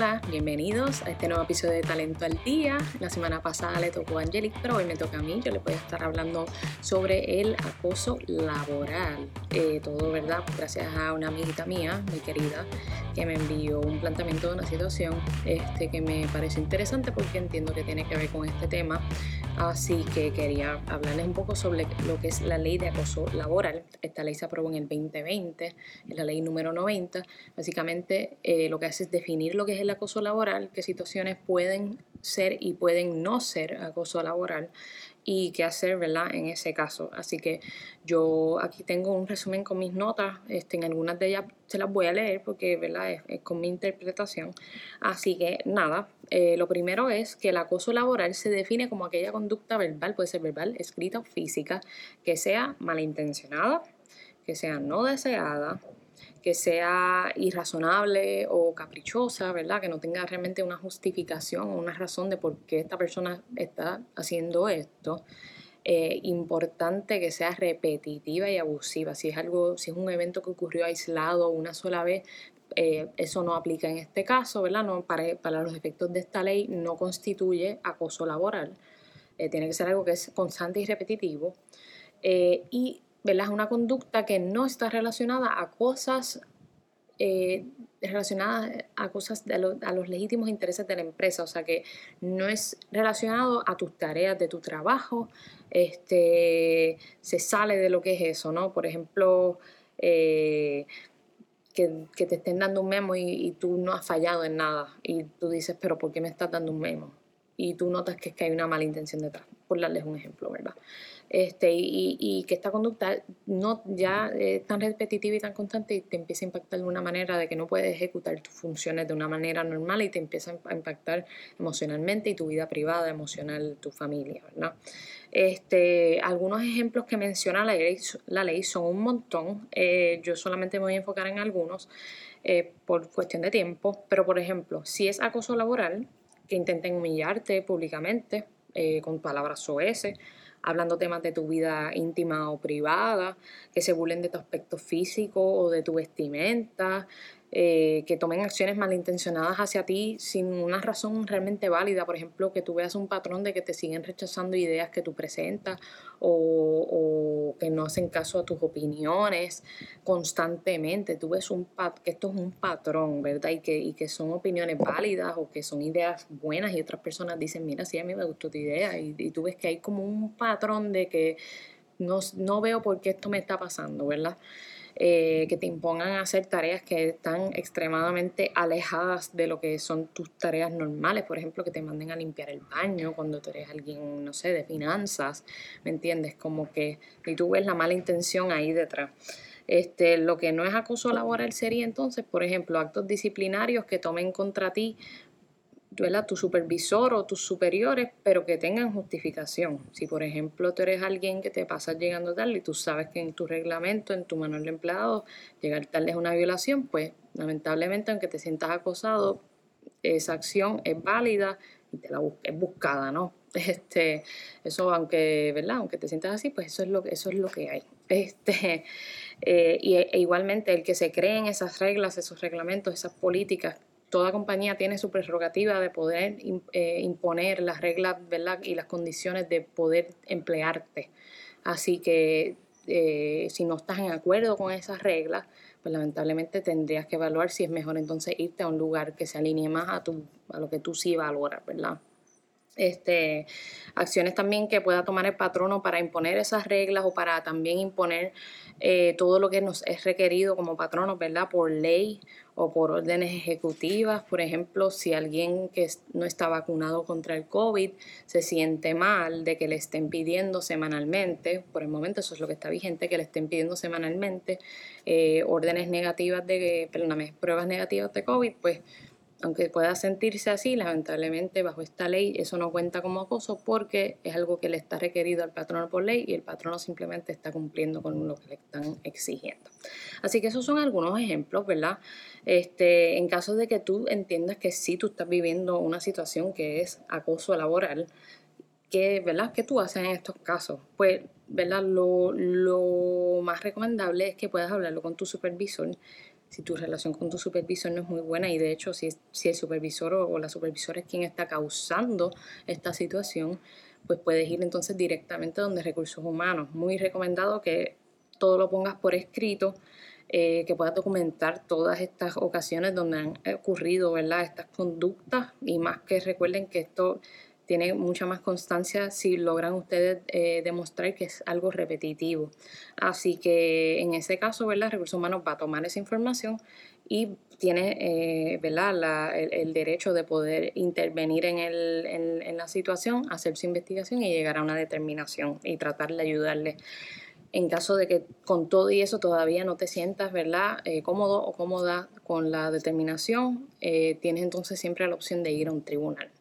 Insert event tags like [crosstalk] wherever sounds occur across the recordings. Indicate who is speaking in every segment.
Speaker 1: Hola, bienvenidos a este nuevo episodio de Talento al Día. La semana pasada le tocó a Angelic, pero hoy me toca a mí. Yo le voy a estar hablando sobre el acoso laboral. Eh, todo, ¿verdad? Gracias a una amiguita mía, muy querida, que me envió un planteamiento de una situación este, que me parece interesante porque entiendo que tiene que ver con este tema. Así que quería hablarles un poco sobre lo que es la ley de acoso laboral. Esta ley se aprobó en el 2020, es la ley número 90. Básicamente eh, lo que hace es definir lo que es el acoso laboral, qué situaciones pueden ser y pueden no ser acoso laboral y qué hacer, ¿verdad? En ese caso. Así que yo aquí tengo un resumen con mis notas, este, en algunas de ellas se las voy a leer porque, ¿verdad? Es, con mi interpretación. Así que nada, eh, lo primero es que el acoso laboral se define como aquella conducta verbal, puede ser verbal, escrita o física, que sea malintencionada, que sea no deseada, que sea irrazonable o caprichosa, ¿verdad? Que no tenga realmente una justificación o una razón de por qué esta persona está haciendo esto. Eh, importante que sea repetitiva y abusiva. Si es algo, si es un evento que ocurrió aislado una sola vez, eh, eso no aplica en este caso, ¿verdad? No, para, para, los efectos de esta ley no constituye acoso laboral. Eh, tiene que ser algo que es constante y repetitivo. y ¿verdad? Es una conducta que no está relacionada a cosas eh, relacionadas a cosas a los legítimos intereses de la empresa, o sea que no es relacionado a tus tareas de tu trabajo, este, se sale de lo que es eso, ¿no? Por ejemplo, eh, que, te estén dando un memo y, y, tú no has fallado en nada y tú dices, pero ¿por qué me estás dando un memo? Y tú notas que, es que hay una mala intención detrás, por darles un ejemplo, ¿verdad? este, y, que esta conducta no ya es tan repetitiva y tan constante y te empieza a impactar de una manera de que no puedes ejecutar tus funciones de una manera normal y te empieza a impactar emocionalmente y tu vida privada, emocional, tu familia, ¿verdad? Este, algunos ejemplos que menciona la ley, la ley son un montón, eh, yo solamente me voy a enfocar en algunos eh, por cuestión de tiempo, pero por ejemplo, si es acoso laboral, que intenten humillarte públicamente eh, con palabras soeces, hablando temas de tu vida íntima o privada, que se burlen de tu aspecto físico o de tu vestimenta, eh, que tomen acciones malintencionadas hacia ti sin una razón realmente válida. Por ejemplo, que tú veas un patrón de que te siguen rechazando ideas que tú presentas o, que no hacen caso a tus opiniones constantemente. Tú ves un que esto es un patrón, ¿verdad? Y que, y que son opiniones válidas o que son ideas buenas y otras personas dicen, mira, sí, a mí me gustó tu idea. Y, y tú ves que hay como un patrón de que no, no veo por qué esto me está pasando, ¿verdad? Eh, que te impongan hacer tareas que están extremadamente alejadas de lo que son tus tareas normales. Por ejemplo, que te manden a limpiar el baño cuando tú eres alguien, no sé, de finanzas, ¿me entiendes? Como que y tú ves la mala intención ahí detrás. Este, lo que no es acoso laboral sería entonces, por ejemplo, actos disciplinarios que tomen contra ti tu supervisor o tus superiores, pero que tengan justificación. Si, por ejemplo, tú eres alguien que te pasa llegando tarde y tú sabes que en tu reglamento, en tu manual de empleados, llegar tarde es una violación, pues lamentablemente, aunque te sientas acosado, esa acción es válida y te la es buscada, ¿no? [laughs] Este, eso, aunque, ¿verdad? Aunque te sientas así, pues eso es lo, eso es lo que hay. [laughs] Este, eh, y, e igualmente el que se creen esas reglas, esos reglamentos, esas políticas toda compañía tiene su prerrogativa de poder eh, imponer las reglas ¿verdad? y las condiciones de poder emplearte. Así que eh, si no estás en acuerdo con esas reglas, pues lamentablemente tendrías que evaluar si es mejor entonces irte a un lugar que se alinee más a, tu, a lo que tú sí valoras, ¿verdad? Este, acciones también que pueda tomar el patrono para imponer esas reglas o para también imponer eh, todo lo que nos es requerido como patronos, ¿verdad? Por ley o por órdenes ejecutivas. Por ejemplo, si alguien que no está vacunado contra el COVID se siente mal de que le estén pidiendo semanalmente, por el momento eso es lo que está vigente, que le estén pidiendo semanalmente eh, órdenes negativas de, perdóname, pruebas negativas de COVID, pues aunque pueda sentirse así, lamentablemente bajo esta ley eso no cuenta como acoso porque es algo que le está requerido al patrono por ley y el patrono simplemente está cumpliendo con lo que le están exigiendo. Así que esos son algunos ejemplos, ¿verdad? Este, en caso de que tú entiendas que sí tú estás viviendo una situación que es acoso laboral, ¿qué, ¿verdad? ¿Qué tú haces en estos casos? Pues, ¿verdad? Lo, lo más recomendable es que puedas hablarlo con tu supervisor si tu relación con tu supervisor no es muy buena y de hecho si, si el supervisor o, la supervisora es quien está causando esta situación, pues puedes ir entonces directamente donde recursos humanos. Muy recomendado que todo lo pongas por escrito, eh, que puedas documentar todas estas ocasiones donde han ocurrido ¿verdad? estas conductas y más que recuerden que esto tiene mucha más constancia si logran ustedes eh, demostrar que es algo repetitivo. Así que en ese caso, ¿verdad? Recursos Humanos va a tomar esa información y tiene eh, ¿verdad? el, derecho de poder intervenir en, el, la situación, hacer su investigación y llegar a una determinación y tratar de ayudarle. En caso de que con todo y eso todavía no te sientas ¿verdad? Eh, cómodo o cómoda con la determinación, tienes entonces siempre la opción de ir a un tribunal.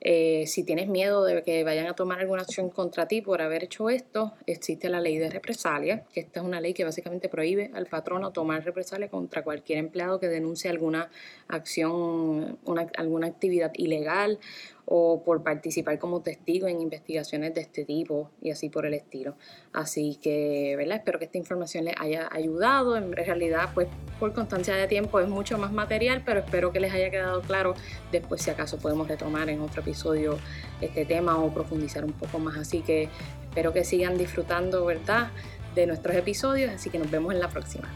Speaker 1: Eh, si tienes miedo de que vayan a tomar alguna acción contra ti por haber hecho esto, existe la ley de represalia, que esta es una ley que básicamente prohíbe al patrono tomar represalia contra cualquier empleado que denuncie alguna acción, alguna actividad ilegal o por participar como testigo en investigaciones de este tipo y así por el estilo. Así que, ¿verdad? Espero que esta información les haya ayudado. En realidad, pues por constancia de tiempo es mucho más material, pero espero que les haya quedado claro. Después, si acaso, podemos retomar en otro episodio este tema o profundizar un poco más. Así que espero que sigan disfrutando, ¿verdad? De nuestros episodios, así que nos vemos en la próxima.